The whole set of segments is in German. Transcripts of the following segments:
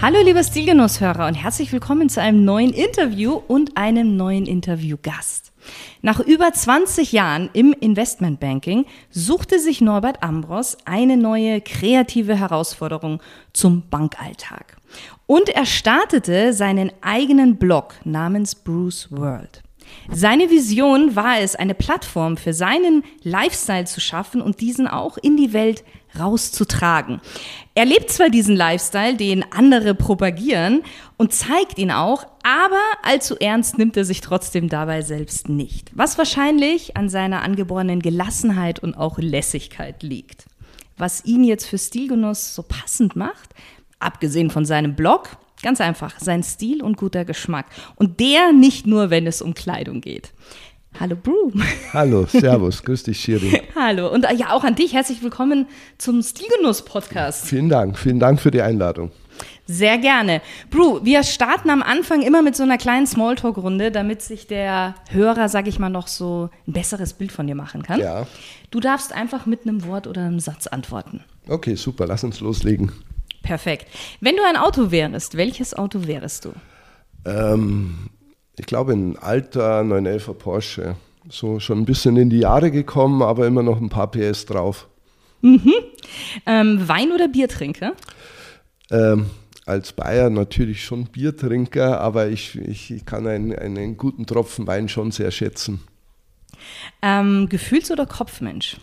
Hallo lieber Stilgenusshörer und herzlich willkommen zu einem neuen Interview und einem neuen Interviewgast. Nach über 20 Jahren im Investmentbanking suchte sich Norbert Ambros eine neue kreative Herausforderung zum Bankalltag. Und er startete seinen eigenen Blog namens Bruce World. Seine Vision war es, eine Plattform für seinen Lifestyle zu schaffen und diesen auch in die Welt rauszutragen. Er lebt zwar diesen Lifestyle, den andere propagieren und zeigt ihn auch, aber allzu ernst nimmt er sich trotzdem dabei selbst nicht. Was wahrscheinlich an seiner angeborenen Gelassenheit und auch Lässigkeit liegt. Was ihn jetzt für Stilgenuss so passend macht, abgesehen von seinem Blog, ganz einfach, sein Stil und guter Geschmack. Und der nicht nur, wenn es um Kleidung geht. Hallo Bru. Hallo, Servus, grüß dich Shiri. Hallo und äh, ja auch an dich herzlich willkommen zum Stilgenuss Podcast. Vielen Dank, vielen Dank für die Einladung. Sehr gerne. Bru, wir starten am Anfang immer mit so einer kleinen Smalltalk-Runde, damit sich der Hörer, sag ich mal, noch so ein besseres Bild von dir machen kann. Ja. Du darfst einfach mit einem Wort oder einem Satz antworten. Okay, super, lass uns loslegen. Perfekt. Wenn du ein Auto wärst, welches Auto wärst du? Ähm, ich glaube, ein alter 911er Porsche. So schon ein bisschen in die Jahre gekommen, aber immer noch ein paar PS drauf. Mhm. Ähm, Wein- oder Biertrinker? Ähm, als Bayer natürlich schon Biertrinker, aber ich, ich kann einen, einen guten Tropfen Wein schon sehr schätzen. Ähm, Gefühls- oder Kopfmensch?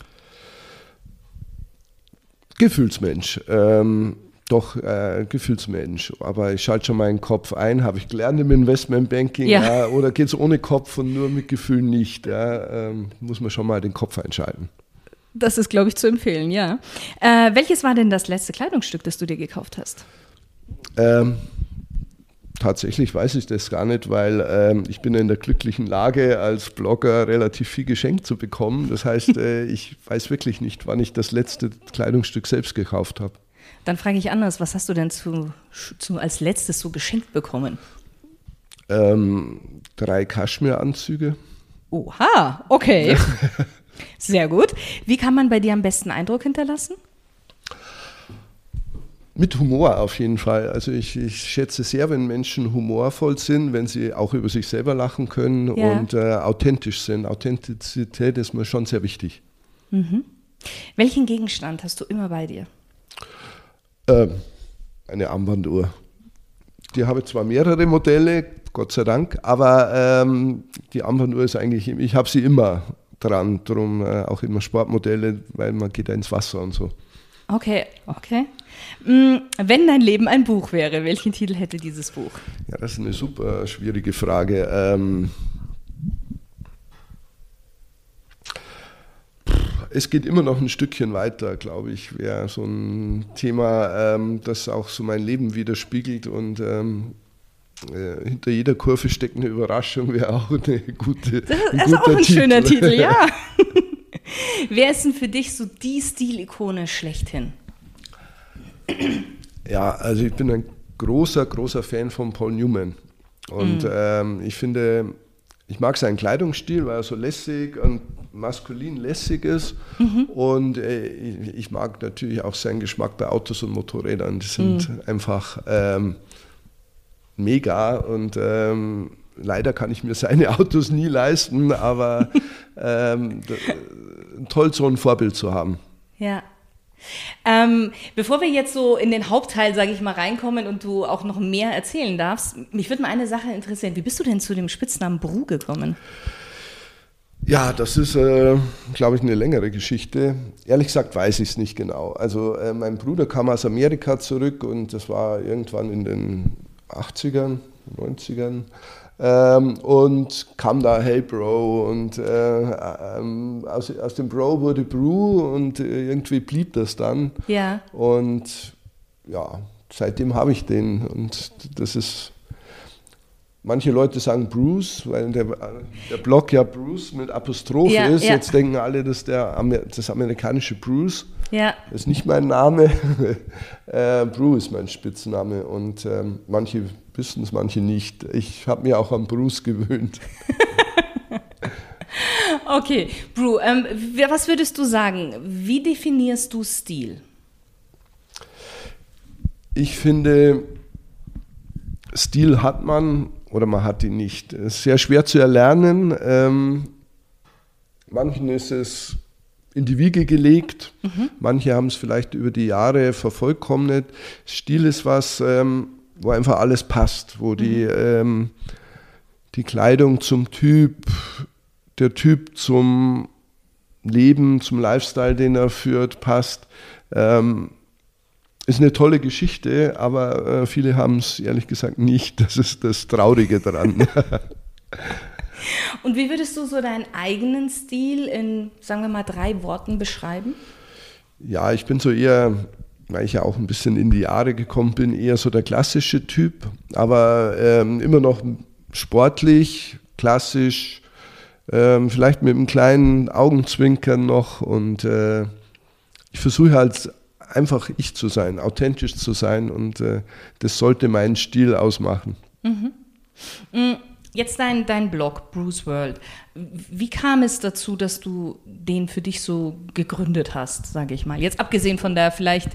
Gefühlsmensch. Ähm, doch äh, Gefühlsmensch. Aber ich schalte schon meinen Kopf ein, habe ich gelernt im Investmentbanking. Ja. Ja, oder geht es ohne Kopf und nur mit Gefühl nicht? Ja, ähm, muss man schon mal den Kopf einschalten. Das ist, glaube ich, zu empfehlen, ja. Äh, welches war denn das letzte Kleidungsstück, das du dir gekauft hast? Ähm, tatsächlich weiß ich das gar nicht, weil ähm, ich bin in der glücklichen Lage, als Blogger relativ viel geschenkt zu bekommen. Das heißt, äh, ich weiß wirklich nicht, wann ich das letzte Kleidungsstück selbst gekauft habe. Dann frage ich anders, was hast du denn zu, zu als letztes so geschenkt bekommen? Ähm, drei Kaschmiranzüge. Oha, okay. Sehr gut. Wie kann man bei dir am besten Eindruck hinterlassen? Mit Humor auf jeden Fall. Also ich, ich, schätze sehr, wenn Menschen humorvoll sind, wenn sie auch über sich selber lachen können ja. und äh, authentisch sind. Authentizität ist mir schon sehr wichtig. Mhm. Welchen Gegenstand hast du immer bei dir? Äh, eine Armbanduhr. Die habe zwar mehrere Modelle, Gott sei Dank, aber ähm, die Armbanduhr ist eigentlich, ich habe sie immer dran, darum äh, auch immer Sportmodelle, weil man geht da ins Wasser und so. Okay, okay. Mm, wenn dein Leben ein Buch wäre, welchen Titel hätte dieses Buch? Ja, das ist eine super schwierige Frage. Ähm, es geht immer noch ein Stückchen weiter, glaube ich, wäre so ein Thema, ähm, das auch so mein Leben widerspiegelt und ähm, äh, hinter jeder Kurve steckt eine Überraschung, wäre auch eine gute. Das ist, ein ist auch ein Titel. schöner Titel, ja. Wer ist denn für dich so die Stilikone schlechthin? Ja, also ich bin ein großer, großer Fan von Paul Newman. Und mhm. ähm, ich finde, ich mag seinen Kleidungsstil, weil er so lässig und maskulin lässig ist. Mhm. Und äh, ich mag natürlich auch seinen Geschmack bei Autos und Motorrädern. Die sind mhm. einfach ähm, mega und ähm, leider kann ich mir seine Autos nie leisten, aber ähm, toll, so ein Vorbild zu haben. Ja. Ähm, bevor wir jetzt so in den Hauptteil, sage ich mal, reinkommen und du auch noch mehr erzählen darfst, mich würde mal eine Sache interessieren. Wie bist du denn zu dem Spitznamen Bru gekommen? Ja, das ist, äh, glaube ich, eine längere Geschichte. Ehrlich gesagt weiß ich es nicht genau. Also äh, mein Bruder kam aus Amerika zurück und das war irgendwann in den 80ern, 90ern. Ähm, und kam da, hey Bro, und äh, ähm, aus, aus dem Bro wurde Brew und äh, irgendwie blieb das dann. Ja. Und ja, seitdem habe ich den und das ist Manche Leute sagen Bruce, weil der, der Blog ja Bruce mit Apostrophe ja, ist. Ja. Jetzt denken alle, dass der das amerikanische Bruce. Ja. Das ist nicht mein Name. äh, Bruce ist mein Spitzname. Und ähm, manche wissen es, manche nicht. Ich habe mir auch an Bruce gewöhnt. okay, Bru, ähm, was würdest du sagen? Wie definierst du Stil? Ich finde, Stil hat man oder man hat ihn nicht. Es ist sehr schwer zu erlernen. Ähm, manchen ist es in die Wiege gelegt, mhm. manche haben es vielleicht über die Jahre vervollkommnet. Stil ist was, ähm, wo einfach alles passt, wo die, mhm. ähm, die Kleidung zum Typ, der Typ zum Leben, zum Lifestyle, den er führt, passt. Ähm, ist eine tolle Geschichte, aber äh, viele haben es ehrlich gesagt nicht. Das ist das Traurige daran. Und wie würdest du so deinen eigenen Stil in, sagen wir mal, drei Worten beschreiben? Ja, ich bin so eher, weil ich ja auch ein bisschen in die Jahre gekommen bin, eher so der klassische Typ, aber ähm, immer noch sportlich, klassisch, ähm, vielleicht mit einem kleinen Augenzwinkern noch und äh, ich versuche halt einfach ich zu sein, authentisch zu sein und äh, das sollte meinen Stil ausmachen. Mhm. Mm, jetzt dein, dein Blog, Bruce World. Wie kam es dazu, dass du den für dich so gegründet hast, sage ich mal? Jetzt abgesehen von der vielleicht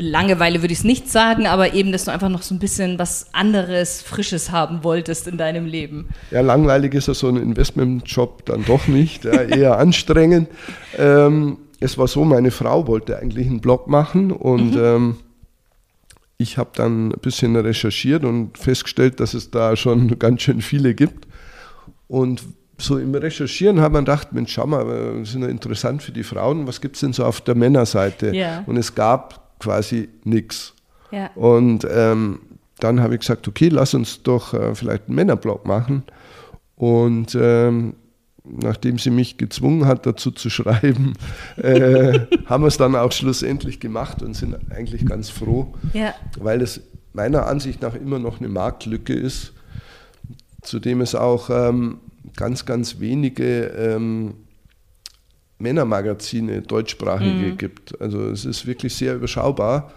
Langeweile würde ich es nicht sagen, aber eben, dass du einfach noch so ein bisschen was anderes, Frisches haben wolltest in deinem Leben. Ja, langweilig ist ja so ein Investmentjob dann doch nicht, ja, eher anstrengend. Ähm, es war so, meine Frau wollte eigentlich einen Blog machen und mhm. ähm, ich habe dann ein bisschen recherchiert und festgestellt, dass es da schon ganz schön viele gibt. Und so im Recherchieren hat man gedacht, Mensch, schau mal, äh, das ist ja interessant für die Frauen, was gibt es denn so auf der Männerseite? Yeah. Und es gab quasi nichts. Yeah. Und ähm, dann habe ich gesagt, okay, lass uns doch äh, vielleicht einen Männerblog machen. Und ähm, nachdem sie mich gezwungen hat, dazu zu schreiben, äh, haben wir es dann auch schlussendlich gemacht und sind eigentlich ganz froh, ja. weil es meiner Ansicht nach immer noch eine Marktlücke ist, zudem es auch ähm, ganz, ganz wenige ähm, Männermagazine, deutschsprachige mhm. gibt. Also es ist wirklich sehr überschaubar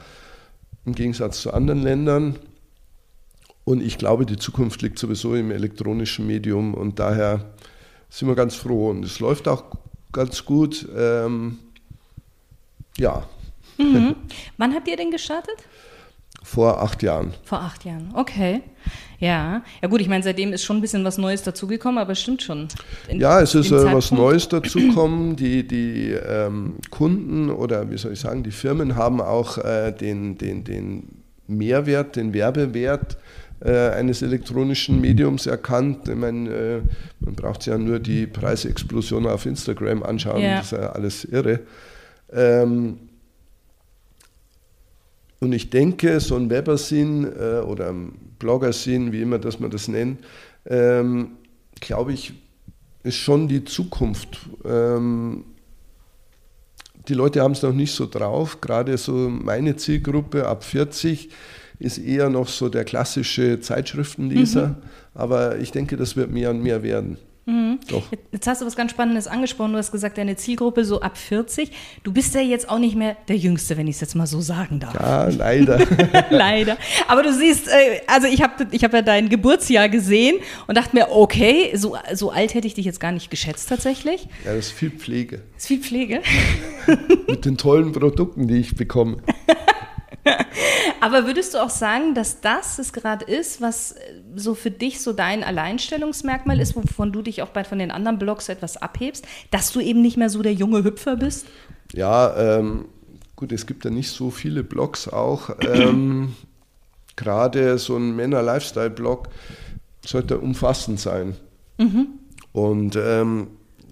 im Gegensatz zu anderen Ländern. Und ich glaube, die Zukunft liegt sowieso im elektronischen Medium und daher sind wir ganz froh. Und es läuft auch ganz gut. Ähm, ja. Mhm. Wann habt ihr denn gestartet? Vor acht Jahren. Vor acht Jahren, okay. Ja, ja gut, ich meine, seitdem ist schon ein bisschen was Neues dazugekommen, aber es stimmt schon. In, ja, es ist äh, was Neues dazugekommen. Die, die ähm, Kunden oder wie soll ich sagen, die Firmen haben auch äh, den, den, den Mehrwert, den Werbewert eines elektronischen Mediums erkannt. Ich meine, äh, man braucht ja nur die Preisexplosion auf Instagram anschauen, ja. das ist ja alles irre. Ähm, und ich denke, so ein Webersinn äh, oder ein Bloggersinn, wie immer dass man das nennt, ähm, glaube ich, ist schon die Zukunft. Ähm, die Leute haben es noch nicht so drauf, gerade so meine Zielgruppe ab 40 ist eher noch so der klassische Zeitschriftenleser, mhm. aber ich denke, das wird mehr und mehr werden. Mhm. Doch. Jetzt hast du was ganz Spannendes angesprochen. Du hast gesagt, deine Zielgruppe so ab 40. Du bist ja jetzt auch nicht mehr der Jüngste, wenn ich es jetzt mal so sagen darf. Ja, leider. leider. Aber du siehst, äh, also ich habe ich hab ja dein Geburtsjahr gesehen und dachte mir, okay, so, so alt hätte ich dich jetzt gar nicht geschätzt tatsächlich. Ja, das ist viel Pflege. Das ist viel Pflege. Mit den tollen Produkten, die ich bekomme. Aber würdest du auch sagen, dass das es gerade ist, was äh, so für dich so dein Alleinstellungsmerkmal ist, wovon du dich auch bei von den anderen Blogs etwas abhebst, dass du eben nicht mehr so der junge Hüpfer bist? Ja, ähm, gut, es gibt ja nicht so viele Blogs auch. Ähm, gerade so ein Männer-Lifestyle-Blog sollte umfassend sein. Mhm. Und ähm,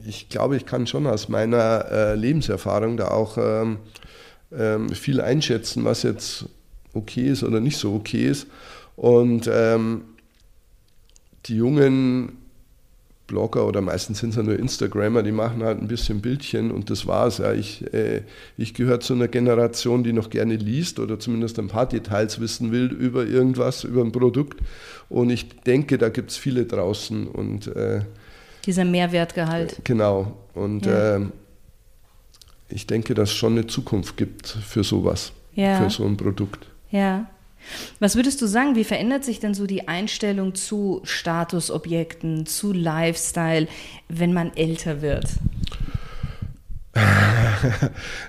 ich glaube, ich kann schon aus meiner äh, Lebenserfahrung da auch ähm, ähm, viel einschätzen, was jetzt okay ist oder nicht so okay ist. Und ähm, die Jungen Blogger oder meistens sind es ja nur Instagrammer, die machen halt ein bisschen Bildchen und das war's. Ja. Ich, äh, ich gehöre zu einer Generation, die noch gerne liest oder zumindest ein paar Details wissen will über irgendwas, über ein Produkt. Und ich denke, da gibt es viele draußen. Und, äh, Dieser Mehrwertgehalt. Genau. Und ja. äh, ich denke, dass es schon eine Zukunft gibt für sowas, ja. für so ein Produkt. Ja. Was würdest du sagen, wie verändert sich denn so die Einstellung zu Statusobjekten, zu Lifestyle, wenn man älter wird?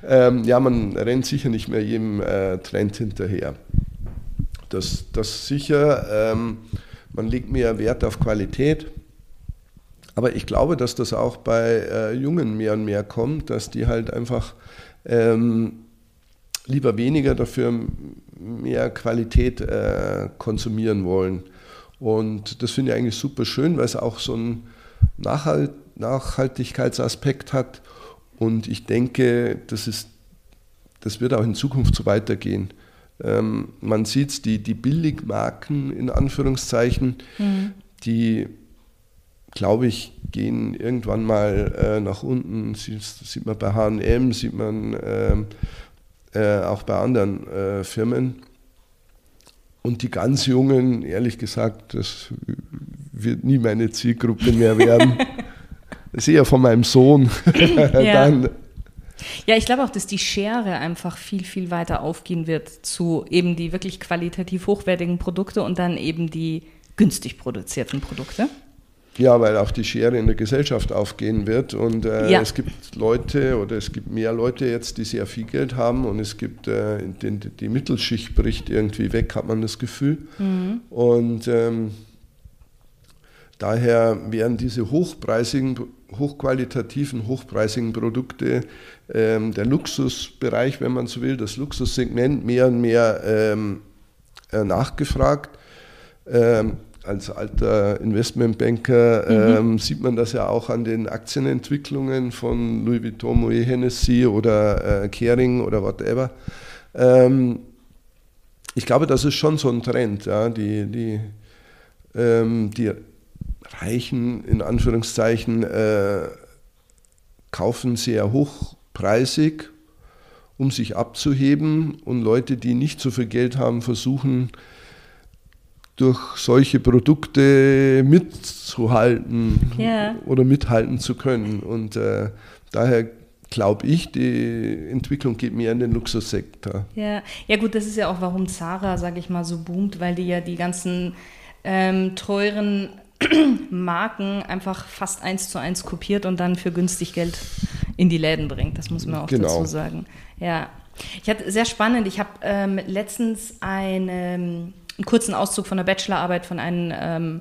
ähm, ja, man rennt sicher nicht mehr jedem äh, Trend hinterher. Das, das sicher, ähm, man legt mehr Wert auf Qualität. Aber ich glaube, dass das auch bei äh, Jungen mehr und mehr kommt, dass die halt einfach ähm, lieber weniger, dafür mehr Qualität äh, konsumieren wollen. Und das finde ich eigentlich super schön, weil es auch so einen Nachhalt, Nachhaltigkeitsaspekt hat. Und ich denke, das, ist, das wird auch in Zukunft so weitergehen. Ähm, man sieht die, die Billigmarken in Anführungszeichen, mhm. die, glaube ich, gehen irgendwann mal äh, nach unten. Sieht, sieht man bei HM, sieht man äh, äh, auch bei anderen äh, Firmen. Und die ganz Jungen, ehrlich gesagt, das wird nie meine Zielgruppe mehr werden. das ist eher von meinem Sohn. ja. ja, ich glaube auch, dass die Schere einfach viel, viel weiter aufgehen wird zu eben die wirklich qualitativ hochwertigen Produkte und dann eben die günstig produzierten Produkte. Ja, weil auch die Schere in der Gesellschaft aufgehen wird und äh, ja. es gibt Leute oder es gibt mehr Leute jetzt, die sehr viel Geld haben und es gibt äh, den, die Mittelschicht bricht irgendwie weg, hat man das Gefühl. Mhm. Und ähm, daher werden diese hochpreisigen, hochqualitativen, hochpreisigen Produkte, ähm, der Luxusbereich, wenn man so will, das Luxussegment mehr und mehr ähm, äh, nachgefragt. Ähm, als alter Investmentbanker mhm. ähm, sieht man das ja auch an den Aktienentwicklungen von Louis Vuitton, Moet Hennessy oder äh, Kering oder whatever. Ähm, ich glaube, das ist schon so ein Trend. Ja? Die, die, ähm, die Reichen, in Anführungszeichen, äh, kaufen sehr hochpreisig, um sich abzuheben und Leute, die nicht so viel Geld haben, versuchen, durch solche Produkte mitzuhalten ja. oder mithalten zu können. Und äh, daher glaube ich, die Entwicklung geht mehr in den Luxussektor. Ja. ja, gut, das ist ja auch, warum Zara, sage ich mal, so boomt, weil die ja die ganzen ähm, teuren Marken einfach fast eins zu eins kopiert und dann für günstig Geld in die Läden bringt. Das muss man auch genau. dazu sagen. Ja. Ich hatte sehr spannend, ich habe ähm, letztens eine einen kurzen Auszug von der Bachelorarbeit von einem ähm,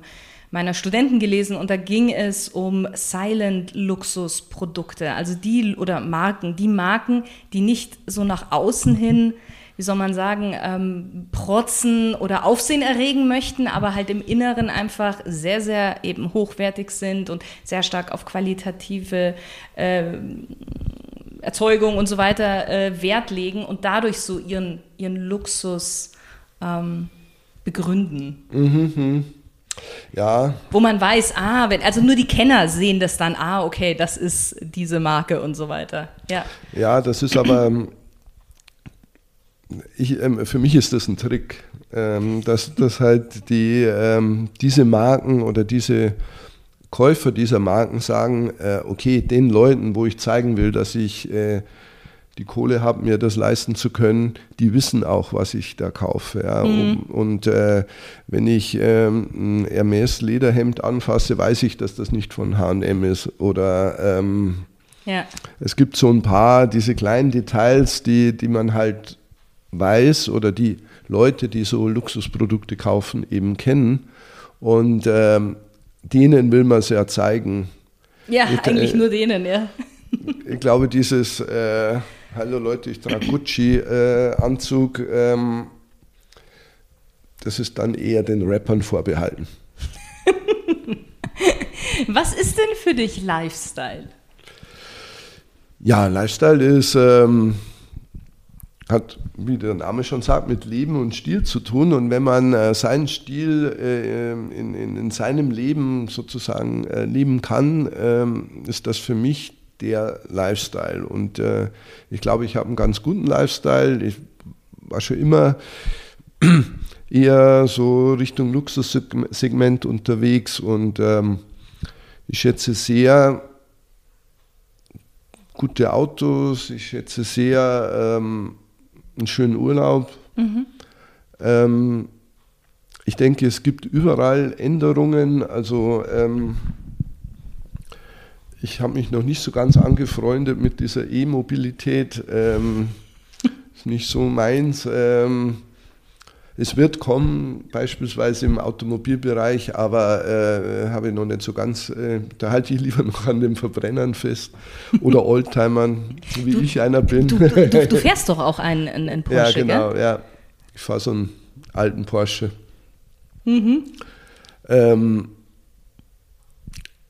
meiner Studenten gelesen und da ging es um Silent Luxusprodukte, also die oder Marken, die Marken, die nicht so nach außen hin, wie soll man sagen, ähm, protzen oder Aufsehen erregen möchten, aber halt im Inneren einfach sehr, sehr eben hochwertig sind und sehr stark auf qualitative äh, Erzeugung und so weiter äh, Wert legen und dadurch so ihren, ihren Luxus ähm, begründen. Mhm, ja. Wo man weiß, ah, wenn, also nur die Kenner sehen das dann, ah, okay, das ist diese Marke und so weiter. Ja, ja das ist aber, ähm, ich, ähm, für mich ist das ein Trick, ähm, dass, dass halt die, ähm, diese Marken oder diese Käufer dieser Marken sagen, äh, okay, den Leuten, wo ich zeigen will, dass ich äh, die Kohle habe, mir das leisten zu können, die wissen auch, was ich da kaufe. Ja. Mhm. Und äh, wenn ich ähm, ein Hermes Lederhemd anfasse, weiß ich, dass das nicht von H&M ist. Oder ähm, ja. es gibt so ein paar diese kleinen Details, die, die man halt weiß oder die Leute, die so Luxusprodukte kaufen, eben kennen. Und ähm, denen will man es ja zeigen. Ja, ich, eigentlich äh, nur denen, ja. Ich glaube, dieses äh, hallo Leute, ich trage Gucci-Anzug, äh, ähm, das ist dann eher den Rappern vorbehalten. Was ist denn für dich Lifestyle? Ja, Lifestyle ist, ähm, hat, wie der Name schon sagt, mit Leben und Stil zu tun. Und wenn man äh, seinen Stil äh, in, in, in, seinem Leben sozusagen äh, leben kann, ähm, ist das für mich der Lifestyle. Und äh, ich glaube, ich habe einen ganz guten Lifestyle. Ich war schon immer eher so Richtung Luxussegment unterwegs und ähm, ich schätze sehr gute Autos, ich schätze sehr ähm, einen schönen Urlaub. Mhm. Ähm, ich denke, es gibt überall Änderungen. Also ähm, ich habe mich noch nicht so ganz angefreundet mit dieser E-Mobilität. Ähm, ist nicht so meins. Ähm, es wird kommen, beispielsweise im Automobilbereich, aber äh, habe ich noch nicht so ganz, äh, da halte ich lieber noch an den Verbrennern fest oder Oldtimern, wie du, ich einer bin. Du, du, du, fährst doch auch einen, einen Porsche, Ja, genau, gell? ja. Ich fahre so einen alten Porsche. Mhm. Ähm,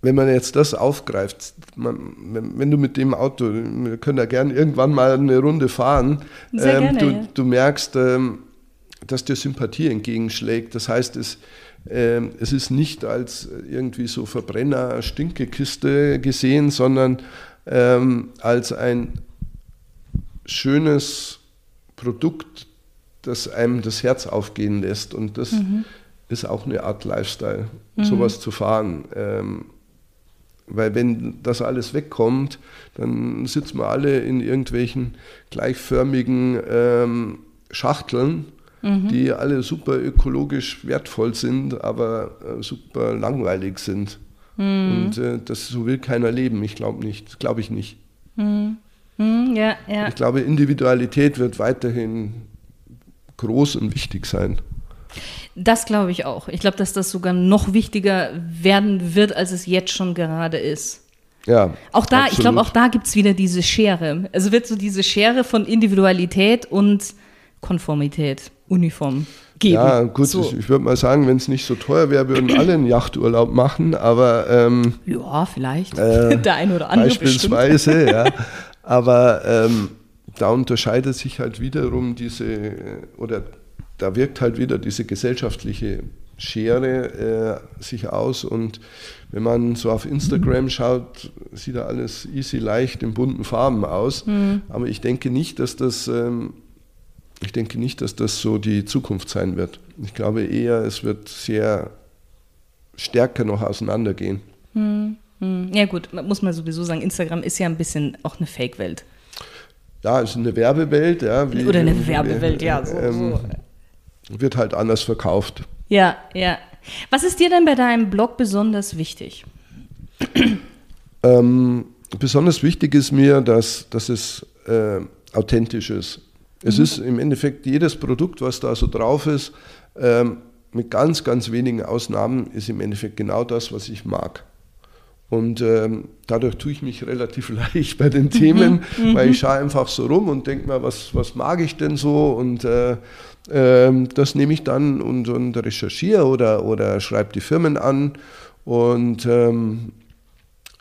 wenn man jetzt das aufgreift, man, wenn, wenn, du mit dem Auto, wir können ja gerne irgendwann mal eine Runde fahren, ähm, gerne, du, ja. du, merkst, ähm, dass dir Sympathie entgegenschlägt. Das heißt, es, äh, es ist nicht als irgendwie so Verbrenner-Stinkekiste gesehen, sondern ähm, als ein schönes Produkt, das einem das Herz aufgehen lässt. Und das mhm. ist auch eine Art Lifestyle, mhm. sowas zu fahren. Ähm, weil wenn das alles wegkommt, dann sitzen wir alle in irgendwelchen gleichförmigen ähm, Schachteln mhm. die alle super ökologisch wertvoll sind, aber äh, super langweilig sind. Mhm. Und äh, das so will keiner leben. Ich glaube nicht, glaube ich nicht. Mhm. mhm. Ja, ja. Ich glaube, Individualität wird weiterhin groß und wichtig sein. Das glaube ich auch. Ich glaube, dass das sogar noch wichtiger werden wird, als es jetzt schon gerade ist. Ja. Auch da, absolut. ich glaube, auch da gibt es wieder diese Schere. Also wird so diese Schere von Individualität und Konformität, Uniform geben. Ja, gut, so. ich, ich würde mal sagen, wenn es nicht so teuer wäre, würden alle einen Yachturlaub machen, aber. Ähm, ja, vielleicht. Äh, Der eine oder andere. Beispielsweise, ja. Aber ähm, da unterscheidet sich halt wiederum diese, oder da wirkt halt wieder diese gesellschaftliche Schere äh, sich aus und wenn man so auf Instagram schaut, sieht da alles easy, leicht in bunten Farben aus. Mhm. Aber ich denke nicht, dass das ähm, ich denke nicht, dass das so die Zukunft sein wird. Ich glaube eher, es wird sehr stärker noch auseinandergehen. Hm, hm. Ja gut, muss man sowieso sagen, Instagram ist ja ein bisschen auch eine Fake-Welt. Ja, es ist eine Werbewelt. Ja, wie, Oder eine Werbewelt, ja. So, ähm, so. Wird halt anders verkauft. Ja, ja. Was ist dir denn bei deinem Blog besonders wichtig? Ähm, besonders wichtig ist mir, dass, dass es äh, authentisch ist. Es mhm. ist im Endeffekt jedes Produkt, was da so drauf ist, ähm, mit ganz, ganz wenigen Ausnahmen, ist im Endeffekt genau das, was ich mag. Und ähm, dadurch tue ich mich relativ leicht bei den Themen, mhm. weil ich schaue einfach so rum und denke mir, was, was mag ich denn so? Und äh, äh, das nehme ich dann und, und recherchiere oder, oder schreibe die Firmen an. Und ähm,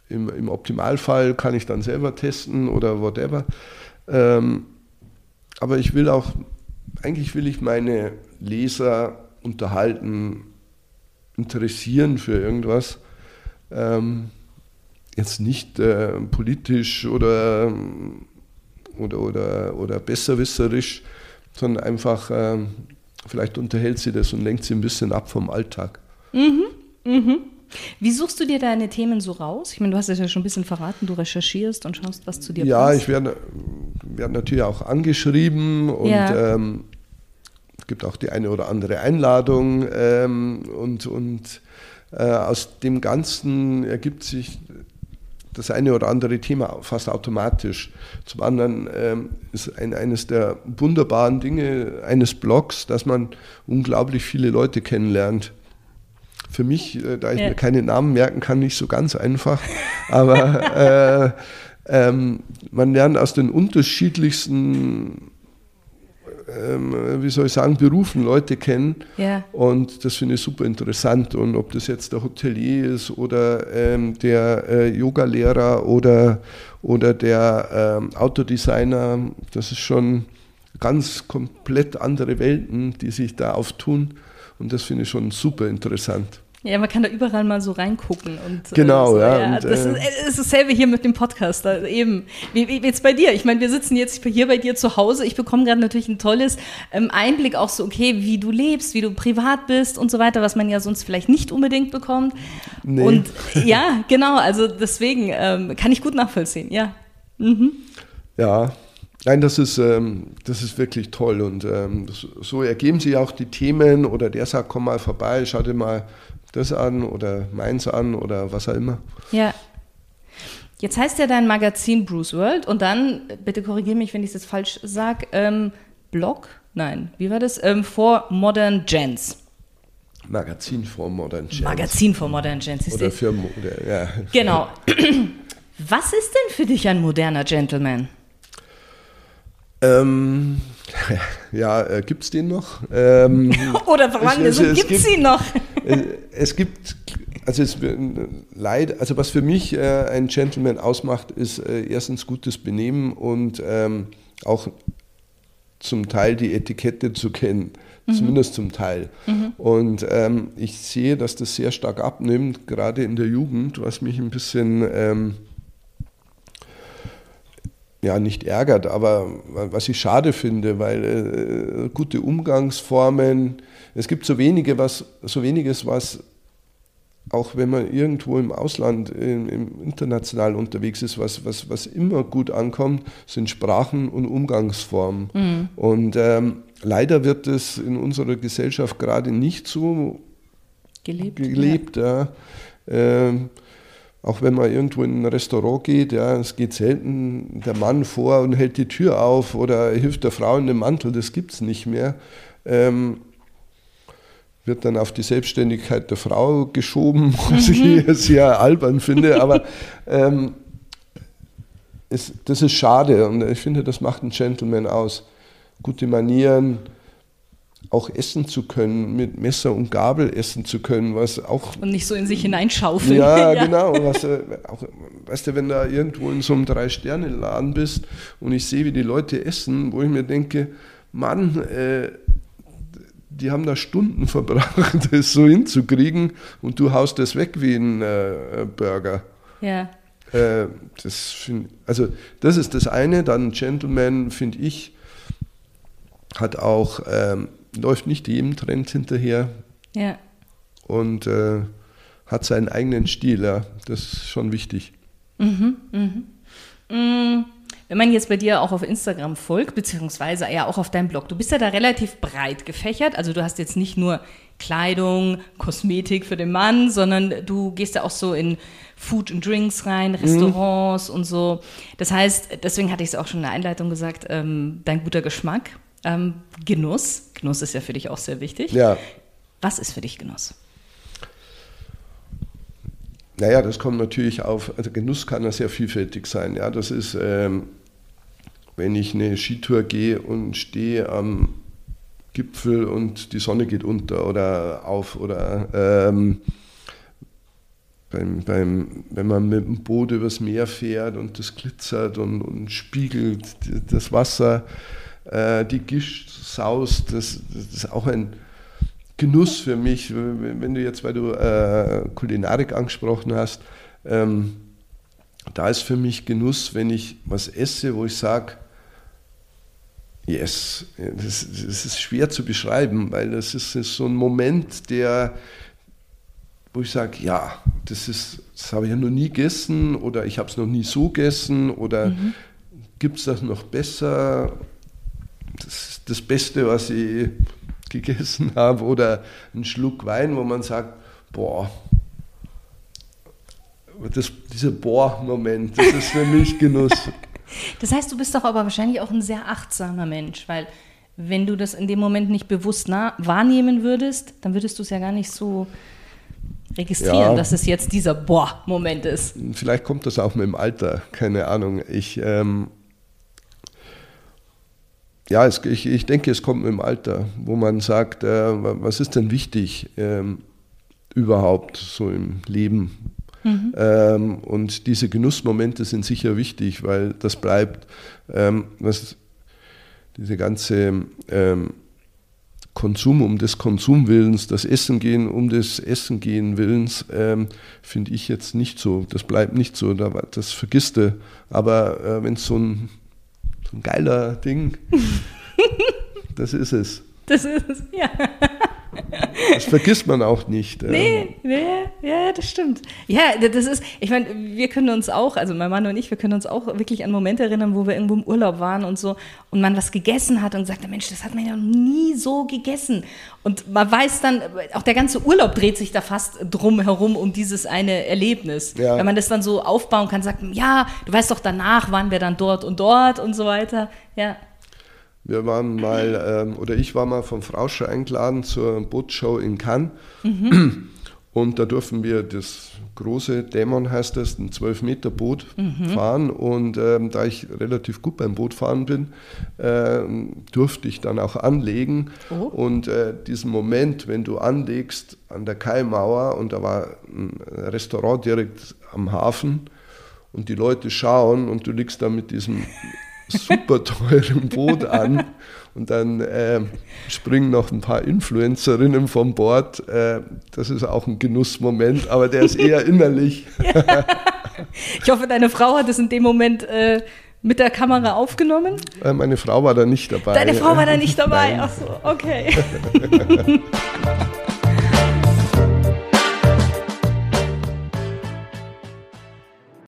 im, im Optimalfall kann ich dann selber testen oder whatever. Ähm, aber ich will auch, eigentlich will ich meine Leser unterhalten, interessieren für irgendwas. Ähm, jetzt nicht äh, politisch oder, oder, oder, oder besserwisserisch, sondern einfach, äh, vielleicht unterhält sie das und lenkt sie ein bisschen ab vom Alltag. Mhm, mhm. Wie suchst du dir deine Themen so raus? Ich meine, du hast es ja schon ein bisschen verraten, du recherchierst und schaust, was zu dir ja, passt. Ja, ich werde, werde natürlich auch angeschrieben und ja. ähm, es gibt auch die eine oder andere Einladung ähm, und, und äh, aus dem Ganzen ergibt sich das eine oder andere Thema fast automatisch. Zum anderen ähm, ist ein, eines der wunderbaren Dinge eines Blogs, dass man unglaublich viele Leute kennenlernt für mich, äh, da ich ja. mir keine Namen merken kann, nicht so ganz einfach. Aber äh, ähm, man lernt aus den unterschiedlichsten, ähm, wie soll ich sagen, Berufen Leute kennen. Ja. Und das finde ich super interessant. Und ob das jetzt der Hotelier ist oder ähm, der äh, Yogalehrer oder, oder der ähm, Autodesigner, das ist schon ganz komplett andere Welten, die sich da auftun. Und das finde ich schon super interessant. Ja, man kann da überall mal so reingucken. Und, genau, so, ja. ja und, das äh, ist, es ist dasselbe hier mit dem Podcast. Da eben, wie, wie jetzt bei dir. Ich meine, wir sitzen jetzt hier bei dir zu Hause. Ich bekomme gerade natürlich ein tolles ähm, Einblick auch so, okay, wie du lebst, wie du privat bist und so weiter, was man ja sonst vielleicht nicht unbedingt bekommt. Nee. Und ja, genau, also deswegen ähm, kann ich gut nachvollziehen, ja. Mhm. Ja, nein, das ist, ähm, das ist wirklich toll und ähm, so ergeben sich auch die Themen oder der sagt, komm mal vorbei, schau dir mal das an oder meins an oder was auch immer. Ja. Jetzt heißt ja dein Magazin Bruce World und dann, bitte korrigiere mich, wenn ich es jetzt falsch sage, ähm, Blog? Nein, wie war das? Ähm, for Modern Gens. Magazin for Modern Jazz. Magazin for Modern Gens. ist Oder für Mode, ja. Genau. Was ist denn für dich ein moderner Gentleman? Ähm, ja, äh, gibt es den noch? Ähm, Oder wir Es- es- es gibt es gibt- ihn noch? Äh, es gibt, also es leid, also was für mich äh, ein Gentleman ausmacht, ist äh, erstens gutes Benehmen und ähm, auch zum Teil die Etikette zu kennen, zumindest zum Teil. Und ähm, ich sehe, dass das sehr stark abnimmt, gerade in der Jugend, was mich ein bisschen ähm, ja, nicht ärgert, aber was ich schade finde, weil äh, gute Umgangsformen, es gibt so wenige, was, so weniges, was auch wenn man irgendwo im Ausland, im, im international unterwegs ist, was, was, was immer gut ankommt, sind Sprachen und Umgangsformen. Und ähm, leider wird es in unserer Gesellschaft gerade nicht so Gelebt. gelebt. Ja. Ähm, auch wenn man irgendwo in ein Restaurant geht, ja, es geht selten der Mann vor und hält die Tür auf oder hilft der Frau in den Mantel, das gibt es nicht mehr. Ähm, wird dann auf die Selbstständigkeit der Frau geschoben, was ich sehr albern finde, aber ähm, es, das ist schade und ich finde, das macht einen Gentleman aus. Gute Manieren, auch essen zu können, mit Messer und Gabel essen zu können, was auch Und nicht so in sich hineinschaufeln. ja, genau. Was, äh, auch, weißt du, wenn du irgendwo in so einem Drei-Sterne-Laden bist und ich sehe, wie die Leute essen, wo ich mir denke, Mann, äh, die haben da Stunden verbracht, das so hinzukriegen und du haust das weg wie ein äh, Burger. Ja. Äh, das find, also das ist das eine. Dann Gentleman, finde ich, hat auch, ähm, läuft nicht jedem Trend hinterher Ja. und äh, hat seinen eigenen Stil. Ja. Das ist schon wichtig. Mm, Wenn man jetzt bei dir auch auf Instagram folgt, beziehungsweise ja auch auf deinem Blog, du bist ja da relativ breit gefächert. Also du hast jetzt nicht nur Kleidung, Kosmetik für den Mann, sondern du gehst ja auch so in Food and Drinks rein, Restaurants und so. Das heißt, deswegen hatte ich es auch schon in der Einleitung gesagt, ähm, dein guter Geschmack, ähm, Genuss. Genuss ist ja für dich auch sehr wichtig. Ja, Was ist für dich Genuss? naja, das kommt natürlich auf, also Genuss kann ja sehr vielfältig sein. Ja, das ist, ähm, wenn ich eine Skitour gehe und stehe am Gipfel und die Sonne geht unter oder auf oder ähm, beim, beim, wenn man mit dem Boot übers Meer fährt und das glitzert und, und spiegelt das Wasser, äh, die Gischt saust, das, das ist auch ein Genuss für mich. Wenn wenn du jetzt, weil du äh, Kulinarik angesprochen hast, ähm, da ist für mich Genuss, wenn ich was esse, wo ich sage, yes, das, das ist schwer zu beschreiben, weil das ist, ist so ein Moment, der, wo ich sage, ja, das ist, das habe ich ja noch nie gegessen oder ich habe es noch nie so gegessen oder gibt es das noch besser? Das ist das Beste, was ich gegessen habe oder ein Schluck Wein, wo man sagt, boah, das, dieser Boah-Moment, das ist für mich Genuss. Das heißt, du bist doch aber wahrscheinlich auch ein sehr achtsamer Mensch, weil wenn du das in dem Moment nicht bewusst nah wahrnehmen würdest, dann würdest du es ja gar nicht so registrieren, Ja. dass es jetzt dieser Boah-Moment ist. Vielleicht kommt das auch mit dem Alter, keine Ahnung. Ich, ähm, ja, es, ich, ich denke, es kommt mit dem Alter, wo man sagt, äh, was ist denn wichtig ähm, überhaupt so im Leben? Ähm, und diese Genussmomente sind sicher wichtig, weil das bleibt, ähm, was diese ganze ähm, Konsum um des Konsumwillens, das Essen gehen um des Essen gehen Willens, ähm, finde ich jetzt nicht so. Das bleibt nicht so, das vergisst du. Aber äh, wenn es so ein, so ein geiler Ding, das ist es. Das ist es, ja. Das vergisst man auch nicht. Nee, nee, ja, das stimmt. Ja, das ist, ich meine, wir können uns auch, also mein Mann und ich, wir können uns auch wirklich an Momente erinnern, wo wir irgendwo im Urlaub waren und so und man was gegessen hat und sagte, Mensch, das hat man ja noch nie so gegessen. Und man weiß dann, auch der ganze Urlaub dreht sich da fast drum herum um dieses eine Erlebnis. Ja. Wenn man das dann so aufbauen kann, sagt, ja, du weißt doch, danach waren wir dann dort und dort und so weiter. Ja. Wir waren mal, ähm, oder ich war mal vom Frauscher eingeladen zur Bootshow in Cannes. Mhm. Und da durften wir das große Dämon heißt das, ein 12-Meter-Boot mhm. fahren. Und ähm, da ich relativ gut beim Bootfahren bin, äh, durfte ich dann auch anlegen. Oh. Und äh, diesen Moment, wenn du anlegst an der Kaimauer und da war ein Restaurant direkt am Hafen und die Leute schauen und du liegst da mit diesem super teurem Boot an und dann äh, springen noch ein paar Influencerinnen vom Bord. Äh, das ist auch ein Genussmoment, aber der ist eher innerlich. ich hoffe, deine Frau hat es in dem Moment äh, mit der Kamera aufgenommen. Äh, meine Frau war da nicht dabei. Deine Frau war da nicht dabei? Ach so, okay.